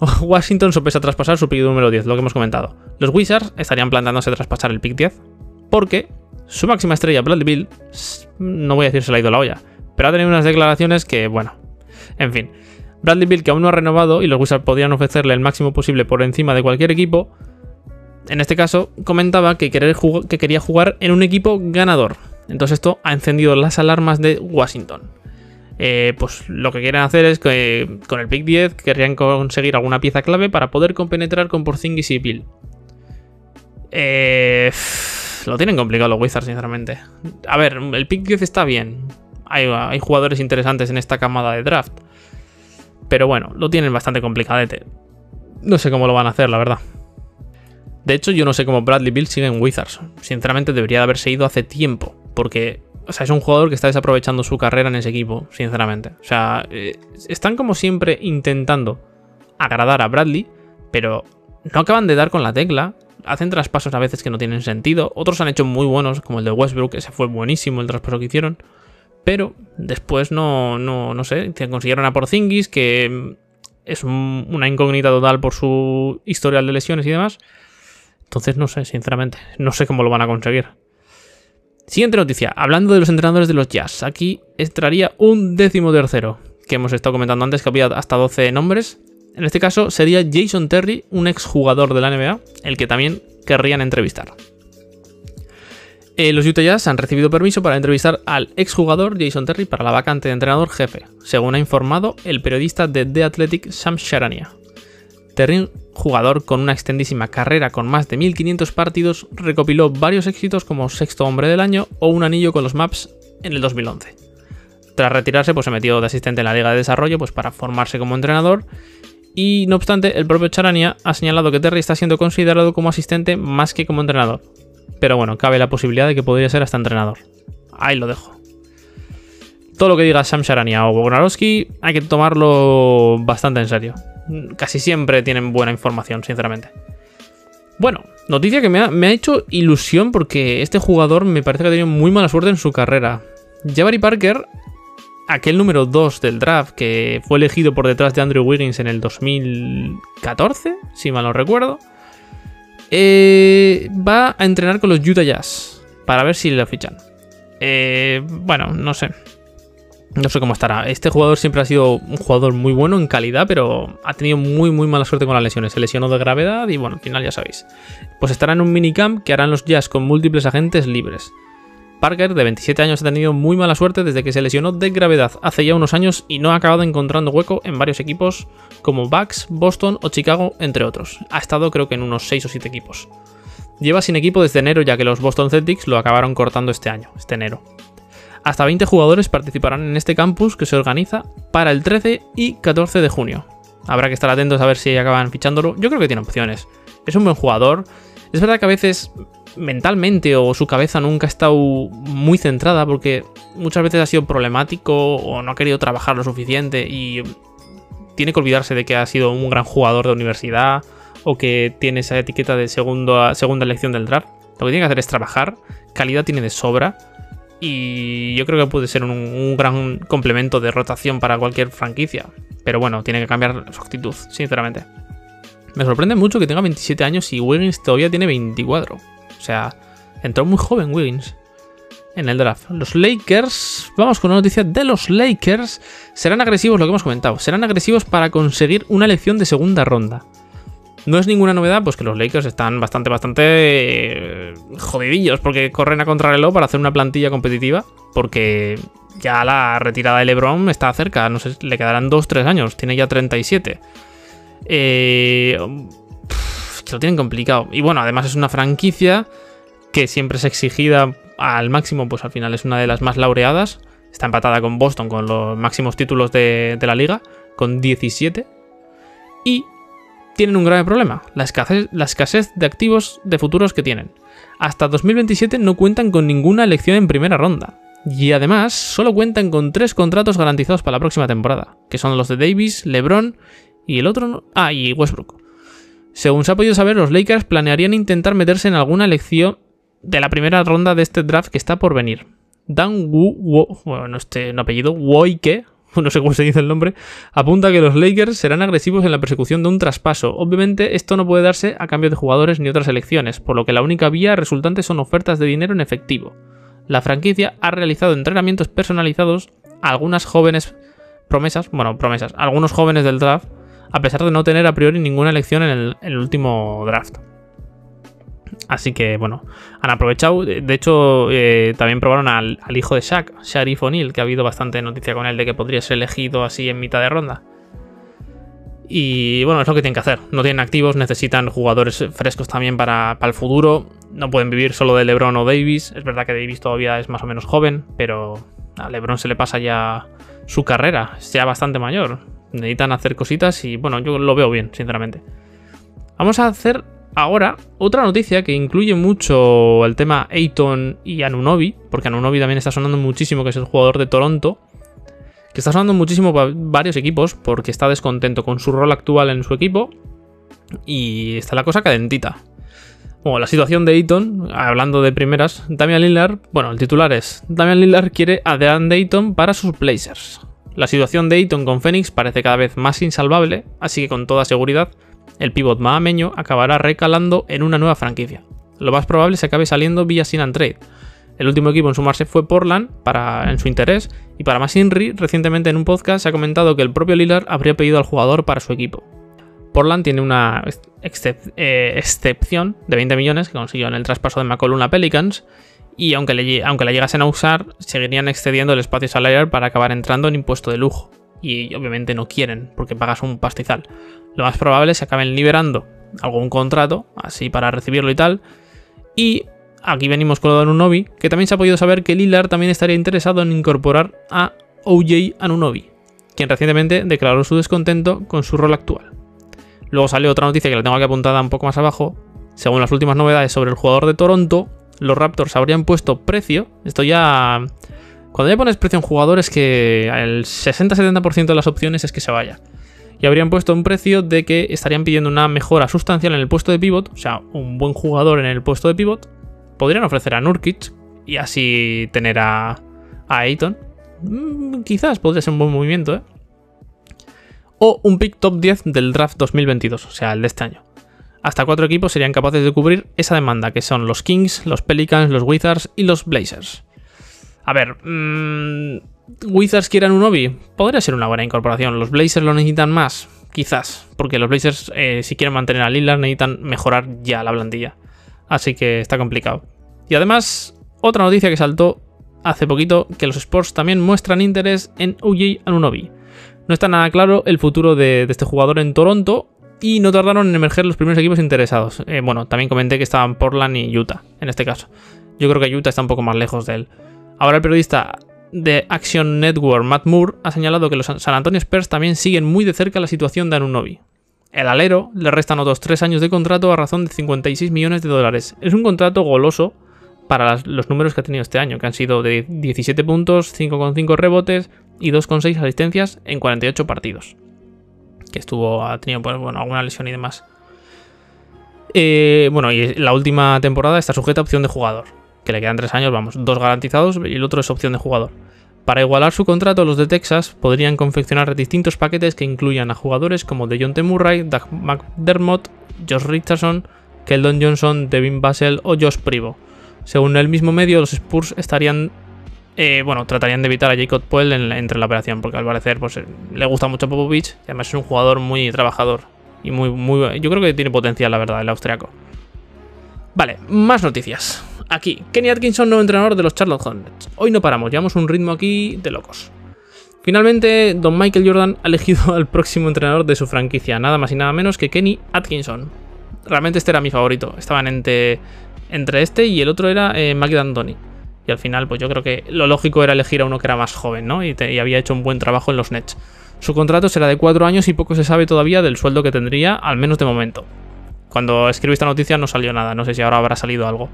Speaker 1: Washington sopesa traspasar su pick número 10, lo que hemos comentado. Los Wizards estarían planteándose traspasar el pick 10 porque Su máxima estrella, Bradley Bill, no voy a decir se le ha ido la olla, pero ha tenido unas declaraciones que, bueno, en fin. Bradley Bill, que aún no ha renovado y los Wizards podrían ofrecerle el máximo posible por encima de cualquier equipo, en este caso comentaba que, que quería jugar en un equipo ganador. Entonces esto ha encendido las alarmas de Washington. Eh, pues lo que quieren hacer es que con el pick 10 querrían conseguir alguna pieza clave para poder compenetrar con Porzingis y Bill. Eh, lo tienen complicado los Wizards, sinceramente. A ver, el pick 10 está bien. Hay, jugadores interesantes en esta camada de draft. Pero bueno, lo tienen bastante complicadete. No sé cómo lo van a hacer, la verdad. De hecho, yo no sé cómo Bradley Bill sigue en Wizards. Sinceramente, debería de haberse ido hace tiempo. Porque, o sea, es un jugador que está desaprovechando su carrera en ese equipo, sinceramente. O sea, eh, están como siempre intentando agradar a Bradley, pero no acaban de dar con la tecla. Hacen traspasos a veces que no tienen sentido. Otros han hecho muy buenos, como el de Westbrook, ese fue buenísimo el traspaso que hicieron. Pero después no, no, no sé, consiguieron a Porzingis, que es una incógnita total por su historial de lesiones y demás. Entonces no sé, sinceramente, no sé cómo lo van a conseguir. Siguiente noticia, hablando de los entrenadores de los Jazz, aquí entraría un décimo tercero, que hemos estado comentando antes que había hasta 12 nombres. En este caso sería Jason Terry, un exjugador de la NBA, el que también querrían entrevistar. Eh, los Utah Jazz han recibido permiso para entrevistar al exjugador Jason Terry para la vacante de entrenador jefe, según ha informado el periodista de The Athletic Sam Sharania. Terry, jugador con una extendísima carrera con más de 1500 partidos, recopiló varios éxitos como sexto hombre del año o un anillo con los Maps en el 2011. Tras retirarse, pues se metió de asistente en la Liga de Desarrollo pues, para formarse como entrenador. Y no obstante, el propio Charania ha señalado que Terry está siendo considerado como asistente más que como entrenador, pero bueno, cabe la posibilidad de que podría ser hasta entrenador. Ahí lo dejo. Todo lo que diga Sam Sharania o Bognarowski hay que tomarlo bastante en serio. Casi siempre tienen buena información, sinceramente. Bueno, noticia que me ha, hecho ilusión porque este jugador me parece que ha tenido muy mala suerte en su carrera. Jabari Parker, aquel número 2 del draft que fue elegido por detrás de Andrew Wiggins en el 2014, si mal no recuerdo, eh, va a entrenar con los Utah Jazz para ver si lo fichan. Eh, bueno, no sé. No sé cómo estará. Este jugador siempre ha sido un jugador muy bueno en calidad, pero ha tenido muy, muy mala suerte con las lesiones. Se lesionó de gravedad y bueno, al final ya sabéis. Pues estará en un minicamp que harán los Jazz con múltiples agentes libres. Parker, de 27 años, ha tenido muy mala suerte desde que se lesionó de gravedad hace ya unos años y no ha acabado encontrando hueco en varios equipos como Bucks, Boston o Chicago, entre otros. Ha estado creo que en unos 6 o 7 equipos. Lleva sin equipo desde enero ya que los Boston Celtics lo acabaron cortando este año, este enero. Hasta 20 jugadores participarán en este campus que se organiza para el 13 y 14 de junio. Habrá que estar atentos a ver si acaban fichándolo. Yo creo que tiene opciones. Es un buen jugador. Es verdad que a veces mentalmente o su cabeza nunca ha estado muy centrada porque muchas veces ha sido problemático o no ha querido trabajar lo suficiente y tiene que olvidarse de que ha sido un gran jugador de universidad o que tiene esa etiqueta de segunda elección del draft. Lo que tiene que hacer es trabajar, calidad tiene de sobra y yo creo que puede ser un, gran complemento de rotación para cualquier franquicia. Pero bueno, tiene que cambiar su actitud, sinceramente. Me sorprende mucho que tenga 27 años y Wiggins todavía tiene 24. O sea, entró muy joven Wiggins en el draft. Los Lakers, vamos con una noticia de los Lakers, serán agresivos, lo que hemos comentado, serán agresivos para conseguir una elección de segunda ronda. No es ninguna novedad, pues que los Lakers están bastante, bastante eh, jodidillos porque corren a contrarreloj para hacer una plantilla competitiva, porque ya la retirada de LeBron está cerca, no sé, le quedarán 2-3 años, tiene ya 37. Eh, que lo tienen complicado. Y bueno, además es una franquicia que siempre es exigida al máximo, pues al final es una de las más laureadas. Está empatada con Boston con los máximos títulos de, la liga, con 17. Y tienen un grave problema, la escasez, de activos de futuros que tienen. Hasta 2027 no cuentan con ninguna elección en primera ronda. Y además, solo cuentan con tres contratos garantizados para la próxima temporada, que son los de Davis, LeBron y el otro... Ah, y Westbrook. Según se ha podido saber, los Lakers planearían intentar meterse en alguna elección de la primera ronda de este draft que está por venir. Dan Wu, bueno, este apellido, Woike, no sé cómo se dice el nombre, apunta que los Lakers serán agresivos en la persecución de un traspaso. Obviamente esto no puede darse a cambio de jugadores ni otras elecciones, por lo que la única vía resultante son ofertas de dinero en efectivo. La franquicia ha realizado entrenamientos personalizados a algunas jóvenes promesas, bueno, promesas, algunos jóvenes del draft, a pesar de no tener a priori ninguna elección en el, último draft. Así que, bueno, han aprovechado. De hecho, eh, también probaron al, hijo de Shaq, Sharif O'Neal, que ha habido bastante noticia con él de que podría ser elegido así en mitad de ronda. Y bueno, es lo que tienen que hacer. No tienen activos, necesitan jugadores frescos también para, el futuro. No pueden vivir solo de LeBron o Davis. Es verdad que Davis todavía es más o menos joven, pero a LeBron se le pasa ya su carrera, es ya bastante mayor. Necesitan hacer cositas y bueno, yo lo veo bien, sinceramente. Vamos a hacer ahora otra noticia que incluye mucho el tema Ayton y Anunobi, porque Anunobi también está sonando muchísimo, que es el jugador de Toronto, que está sonando muchísimo para varios equipos porque está descontento con su rol actual en su equipo y está la cosa calentita. Bueno, la situación de Ayton, hablando de primeras, Damian Lillard, bueno, el titular es, Damian Lillard quiere a DeAndre Dayton para sus Blazers. La situación de Ayton con Phoenix parece cada vez más insalvable, así que con toda seguridad, el pivot mahameño acabará recalando en una nueva franquicia. Lo más probable es que acabe saliendo vía sin and trade. El último equipo en sumarse fue Portland para, en su interés, y para más Inri, recientemente en un podcast se ha comentado que el propio Lillard habría pedido al jugador para su equipo. Portland tiene una eh, excepción de 20 millones que consiguió en el traspaso de McCollum a Pelicans. Y aunque, aunque la llegasen a usar, seguirían excediendo el espacio salarial para acabar entrando en impuesto de lujo. Y obviamente no quieren, porque pagas un pastizal. Lo más probable es que acaben liberando algún contrato, así para recibirlo y tal. Y aquí venimos con lo de Anunobi, que también se ha podido saber que Lillard también estaría interesado en incorporar a OJ Anunobi, quien recientemente declaró su descontento con su rol actual. Luego salió otra noticia que la tengo aquí apuntada un poco más abajo. Según las últimas novedades sobre el jugador de Toronto, los Raptors habrían puesto precio. Esto ya. Cuando ya pones precio a un jugador es que el 60-70% de las opciones es que se vaya. Y habrían puesto un precio de que estarían pidiendo una mejora sustancial en el puesto de pivot, o sea, un buen jugador en el puesto de pivot. Podrían ofrecer a Nurkic y así tener a, a Ayton. Mm, quizás podría ser un buen movimiento, ¿eh? o un pick top 10 del draft 2022, o sea, el de este año. Hasta cuatro equipos serían capaces de cubrir esa demanda, que son los Kings, los Pelicans, los Wizards y los Blazers. A ver, mmm, Wizards quieran un Obi, podría ser una buena incorporación. Los Blazers lo necesitan más, quizás, porque los Blazers, eh, si quieren mantener a Lillard, necesitan mejorar ya la blandilla. Así que está complicado. Y además, otra noticia que saltó hace poquito, que los Sports también muestran interés en UJ Anunobi. No está nada claro el futuro de, este jugador en Toronto y no tardaron en emerger los primeros equipos interesados. Eh, bueno, también comenté que estaban Portland y Utah en este caso. Yo creo que Utah está un poco más lejos de él. Ahora el periodista de Action Network, Matt Moore, ha señalado que los San Antonio Spurs también siguen muy de cerca la situación de Anunobi. El alero le restan otros 3 años de contrato a razón de 56 millones de dólares. Es un contrato goloso para los números que ha tenido este año, que han sido de 17 puntos, 5,5 rebotes, y 2,6 asistencias en 48 partidos. Que estuvo, ha tenido pues, alguna lesión y demás. Eh, bueno, y la última temporada está sujeta a opción de jugador. Que le quedan 3 años, vamos, dos garantizados y el otro es opción de jugador. Para igualar su contrato, los de Texas podrían confeccionar distintos paquetes que incluyan a jugadores como DeJounte Murray, Doug McDermott, Josh Richardson, Keldon Johnson, Devin Basel o Josh Privo. Según el mismo medio, los Spurs estarían eh, bueno, tratarían de evitar a Jacob Puel entre la operación, porque al parecer pues, eh, le gusta mucho a Popovich y además es un jugador muy trabajador y muy, muy. Yo creo que tiene potencial, la verdad, el austriaco. Vale, más noticias. Aquí, Kenny Atkinson, nuevo entrenador de los Charlotte Hornets. Hoy no paramos, llevamos un ritmo aquí de locos. Finalmente, Don Michael Jordan ha elegido al próximo entrenador de su franquicia, nada más y nada menos que Kenny Atkinson. Realmente este era mi favorito. Estaban entre, entre este y el otro era eh, Mike. Y al final, pues yo creo que lo lógico era elegir a uno que era más joven, ¿no? Y, había hecho un buen trabajo en los Nets. Su contrato será de cuatro años y poco se sabe todavía del sueldo que tendría, al menos de momento. Cuando escribí esta noticia no salió nada, no sé si ahora habrá salido algo.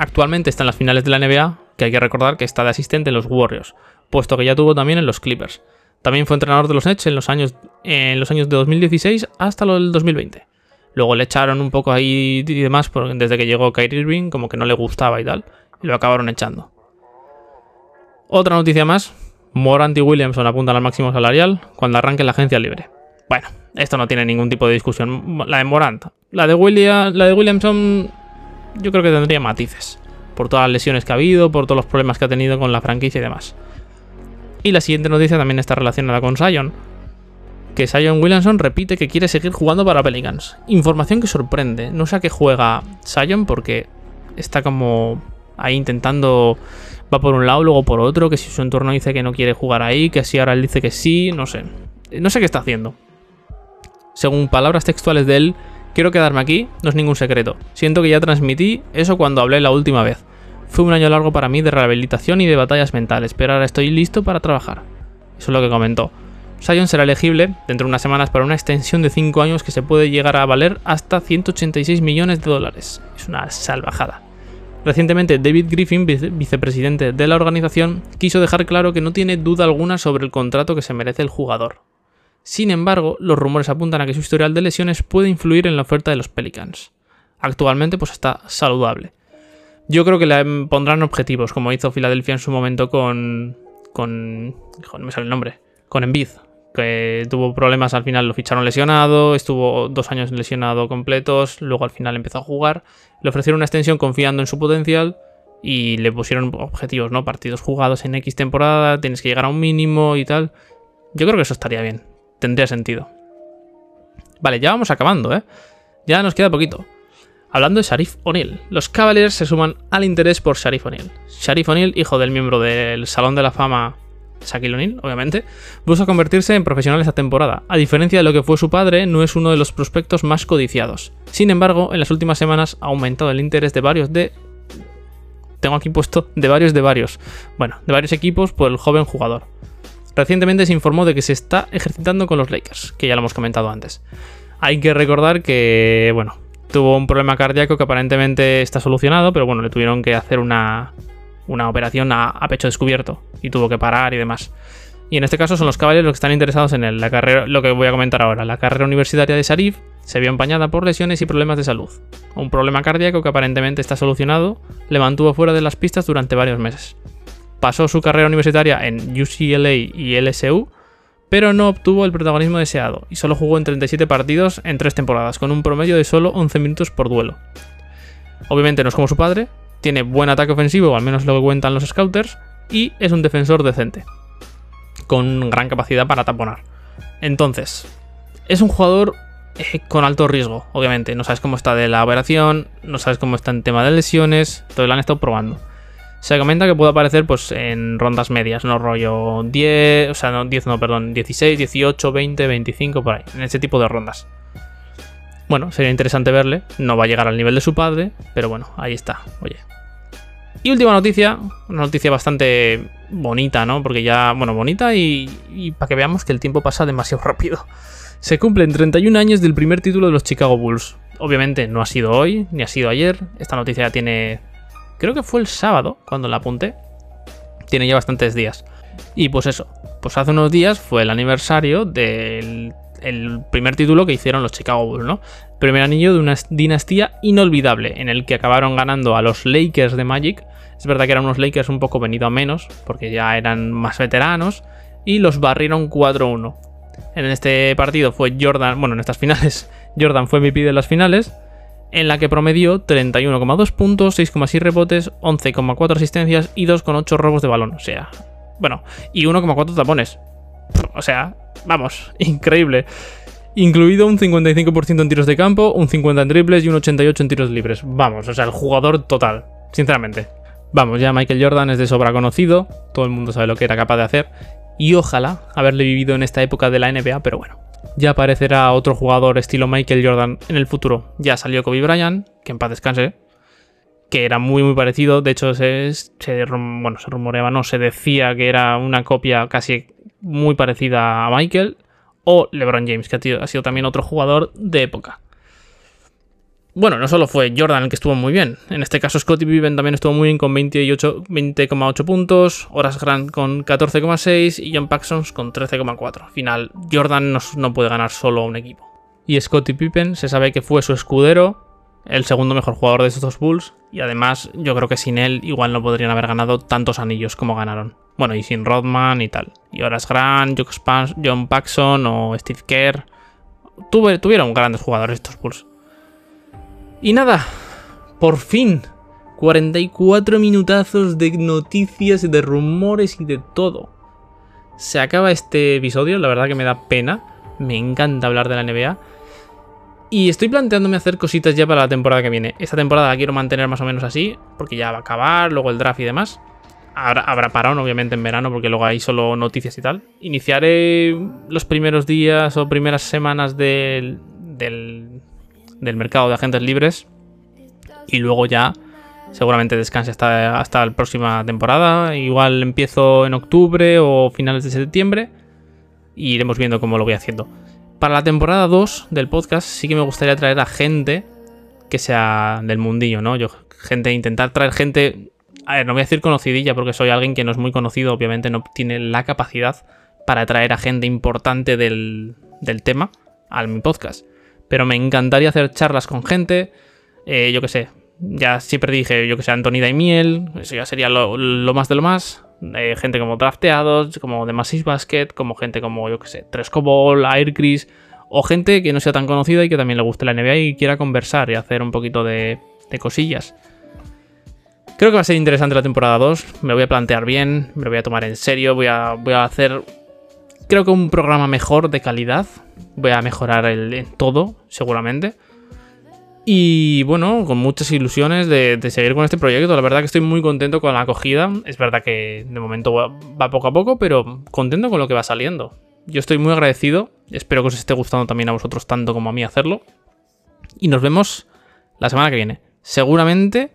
Speaker 1: Actualmente está en las finales de la NBA, que hay que recordar que está de asistente en los Warriors, puesto que ya tuvo también en los Clippers. También fue entrenador de los Nets en los años, en los años de 2016 hasta del 2020. Luego le echaron un poco ahí y demás desde que llegó Kyrie Irving, como que no le gustaba y tal y lo acabaron echando. Otra noticia más, Morant y Williamson apuntan al máximo salarial cuando arranque la agencia libre. Bueno, esto no tiene ningún tipo de discusión. La de Morant. La de, William, la de Williamson yo creo que tendría matices. Por todas las lesiones que ha habido, por todos los problemas que ha tenido con la franquicia y demás. Y la siguiente noticia también está relacionada con Sion. Que Sion Williamson repite que quiere seguir jugando para Pelicans. Información que sorprende. No sé a qué juega Sion porque está como ahí intentando va por un lado, luego por otro, que si su entorno dice que no quiere jugar ahí, que si ahora él dice que sí, no sé. No sé qué está haciendo. Según palabras textuales de él, quiero quedarme aquí, no es ningún secreto. Siento que ya transmití eso cuando hablé la última vez. Fue un año largo para mí de rehabilitación y de batallas mentales, pero ahora estoy listo para trabajar. Eso es lo que comentó. Sion será elegible dentro de unas semanas para una extensión de 5 años que se puede llegar a valer hasta 186 millones de dólares. Es una salvajada. Recientemente, David Griffin, vicepresidente de la organización, quiso dejar claro que no tiene duda alguna sobre el contrato que se merece el jugador. Sin embargo, los rumores apuntan a que su historial de lesiones puede influir en la oferta de los Pelicans. Actualmente, pues está saludable. Yo creo que le pondrán objetivos, como hizo Filadelfia en su momento con. con. no me sale el nombre. Con Embiid, que tuvo problemas al final, lo ficharon lesionado, estuvo dos años lesionado completos, luego al final empezó a jugar, le ofrecieron una extensión confiando en su potencial y le pusieron objetivos, ¿no? Partidos jugados en X temporada, tienes que llegar a un mínimo y tal. Yo creo que eso estaría bien, tendría sentido. Vale, ya vamos acabando, ¿eh? Ya nos queda poquito. Hablando de Sharif O'Neill, los Cavaliers se suman al interés por Sharif O'Neill. Sharif O'Neill, hijo del miembro del Salón de la Fama Shaquille O'Neal, obviamente, busca convertirse en profesional esta temporada. A diferencia de lo que fue su padre, no es uno de los prospectos más codiciados. Sin embargo, en las últimas semanas ha aumentado el interés de varios de... Tengo aquí puesto de varios de varios. Bueno, de varios equipos por el joven jugador. Recientemente se informó de que se está ejercitando con los Lakers, que ya lo hemos comentado antes. Hay que recordar que, bueno, tuvo un problema cardíaco que aparentemente está solucionado, pero bueno, le tuvieron que hacer una, una operación a, pecho descubierto y tuvo que parar y demás. Y en este caso son los caballeros los que están interesados en él. La carrera, lo que voy a comentar ahora, la carrera universitaria de Sharif se vio empañada por lesiones y problemas de salud. Un problema cardíaco que aparentemente está solucionado le mantuvo fuera de las pistas durante varios meses. Pasó su carrera universitaria en UCLA y LSU, pero no obtuvo el protagonismo deseado y solo jugó en 37 partidos en 3 temporadas, con un promedio de solo 11 minutos por duelo. Obviamente no es como su padre, tiene buen ataque ofensivo, o al menos lo que cuentan los scouters, y es un defensor decente, con gran capacidad para taponar. Entonces, es un jugador eh, con alto riesgo, obviamente. No sabes cómo está de la operación, no sabes cómo está en tema de lesiones, todo lo han estado probando. Se comenta que puede aparecer pues, en rondas medias, no rollo 10, o sea, no 10, no, perdón, 16, 18, 20, 25, por ahí, en ese tipo de rondas. Bueno, sería interesante verle. No va a llegar al nivel de su padre, pero bueno, ahí está. Oye. Y última noticia, una noticia bastante bonita, ¿no? Porque ya, bueno, bonita y, para que veamos que el tiempo pasa demasiado rápido. Se cumplen 31 años del primer título de los Chicago Bulls. Obviamente no ha sido hoy, ni ha sido ayer. Esta noticia ya tiene... Creo que fue el sábado cuando la apunté. Tiene ya bastantes días. Y pues eso, pues hace unos días fue el aniversario del el primer título que hicieron los Chicago Bulls, ¿no? Primer anillo de una dinastía inolvidable en el que acabaron ganando a los Lakers de Magic. Es verdad que eran unos Lakers un poco venido a menos, porque ya eran más veteranos, y los barrieron 4-1. En este partido fue Jordan, bueno, en estas finales, Jordan fue MVP de las finales, en la que promedió 31,2 puntos, 6,6 rebotes, 11,4 asistencias y 2,8 robos de balón. O sea, bueno, y 1,4 tapones. O sea, vamos, increíble. Incluido un 55% en tiros de campo, un 50% en triples y un 88% en tiros libres. Vamos, o sea, el jugador total, sinceramente. Vamos, ya Michael Jordan es de sobra conocido, todo el mundo sabe lo que era capaz de hacer. Y ojalá haberle vivido en esta época de la NBA, pero bueno. Ya aparecerá otro jugador estilo Michael Jordan en el futuro. Ya salió Kobe Bryant, que en paz descanse, que era muy muy parecido. De hecho, se, bueno, se rumoreaba, no, se decía que era una copia casi muy parecida a Michael, o LeBron James, que ha sido también otro jugador de época. Bueno, no solo fue Jordan el que estuvo muy bien, en este caso Scottie Pippen también estuvo muy bien con 20,8 puntos, Horas Grant con 14,6 y John Paxson con 13,4. Al final, Jordan no, no puede ganar solo a un equipo. Y Scottie Pippen se sabe que fue su escudero, el segundo mejor jugador de estos dos Bulls, y además yo creo que sin él igual no podrían haber ganado tantos anillos como ganaron. Bueno, y sin Rodman y tal. Y Horace Grant, John Paxson o Steve Kerr. tuvieron grandes jugadores estos Bulls. Y nada, por fin, 44 minutazos de noticias, y de rumores y de todo. Se acaba este episodio, la verdad que me da pena. Me encanta hablar de la NBA. Y estoy planteándome hacer cositas ya para la temporada que viene. Esta temporada la quiero mantener más o menos así, porque ya va a acabar, luego el draft y demás. Habrá, habrá parón, obviamente, en verano, porque luego hay solo noticias y tal. Iniciaré los primeros días o primeras semanas del, del, del mercado de agentes libres. Y luego ya seguramente descanse hasta, hasta la próxima temporada. Igual empiezo en octubre o finales de septiembre. Y iremos viendo cómo lo voy haciendo. Para la temporada 2 del podcast sí que me gustaría traer a gente que sea del mundillo, ¿no? Yo, gente, intentar traer gente... A ver, no voy a decir conocidilla porque soy alguien que no es muy conocido, obviamente no tiene la capacidad para traer a gente importante del, del tema al mi podcast. Pero me encantaría hacer charlas con gente, eh, yo qué sé, ya siempre dije, yo que sé, Anthony Daimiel, eso ya sería lo, más de lo más. Eh, gente como drafteados, como de Massive Basket, como gente como, yo que sé, Tresco Ball, Aircris, o gente que no sea tan conocida y que también le guste la NBA y quiera conversar y hacer un poquito de, cosillas. Creo que va a ser interesante la temporada 2, me voy a plantear bien, me lo voy a tomar en serio, voy a, voy a hacer, creo que un programa mejor de calidad, voy a mejorar el, todo, seguramente. Y bueno, con muchas ilusiones de, seguir con este proyecto. La verdad que estoy muy contento con la acogida. Es verdad que de momento va, poco a poco, pero contento con lo que va saliendo. Yo estoy muy agradecido. Espero que os esté gustando también a vosotros tanto como a mí hacerlo. Y nos vemos la semana que viene. Seguramente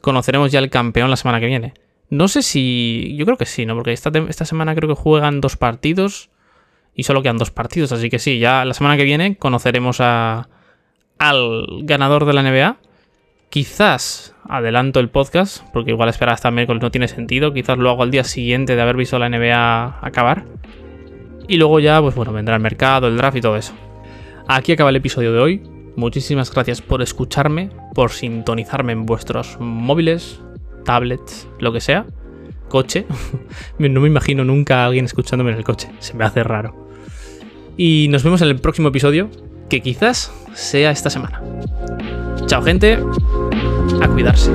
Speaker 1: conoceremos ya el campeón la semana que viene. No sé si... Yo creo que sí, ¿no? Porque esta, esta semana creo que juegan dos partidos. Y solo quedan dos partidos. Así que sí, ya la semana que viene conoceremos a al ganador de la NBA. Quizás adelanto el podcast, porque igual esperar hasta miércoles no tiene sentido. Quizás lo hago al día siguiente de haber visto la NBA acabar. Y luego ya, pues bueno, vendrá el mercado, el draft y todo eso. Aquí acaba el episodio de hoy. Muchísimas gracias por escucharme, por sintonizarme en vuestros móviles, tablets, lo que sea, coche. no me imagino nunca a alguien escuchándome en el coche, se me hace raro. Y nos vemos en el próximo episodio, que quizás sea esta semana. Chao gente, a cuidarse.